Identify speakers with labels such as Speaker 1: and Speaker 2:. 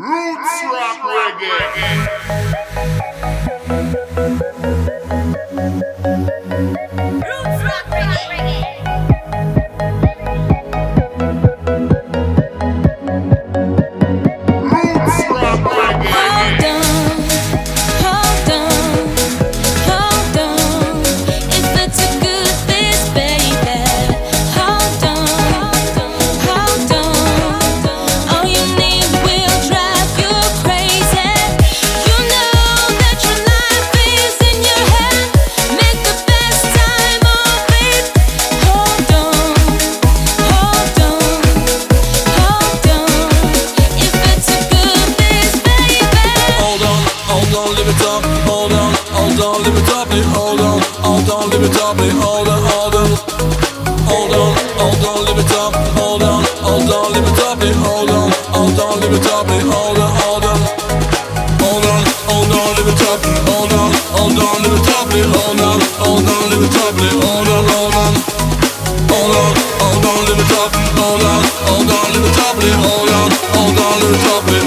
Speaker 1: Roots rock reggae.
Speaker 2: On,
Speaker 3: live it up. Hold on, hold on, live it up. Hold on, hold on, live it up. Hold on, hold on. Hold on, hold on, live it up. Hold on, hold on, live it up. Hold on, hold on, live it up. Hold on, hold on. Hold on, hold on, live it up. Hold on, hold on, live it up. Hold on, hold on, live it up. Hold on, hold on. Hold on, hold on, live it up. Hold on, hold on, live it up. Hold on, hold on, live it up.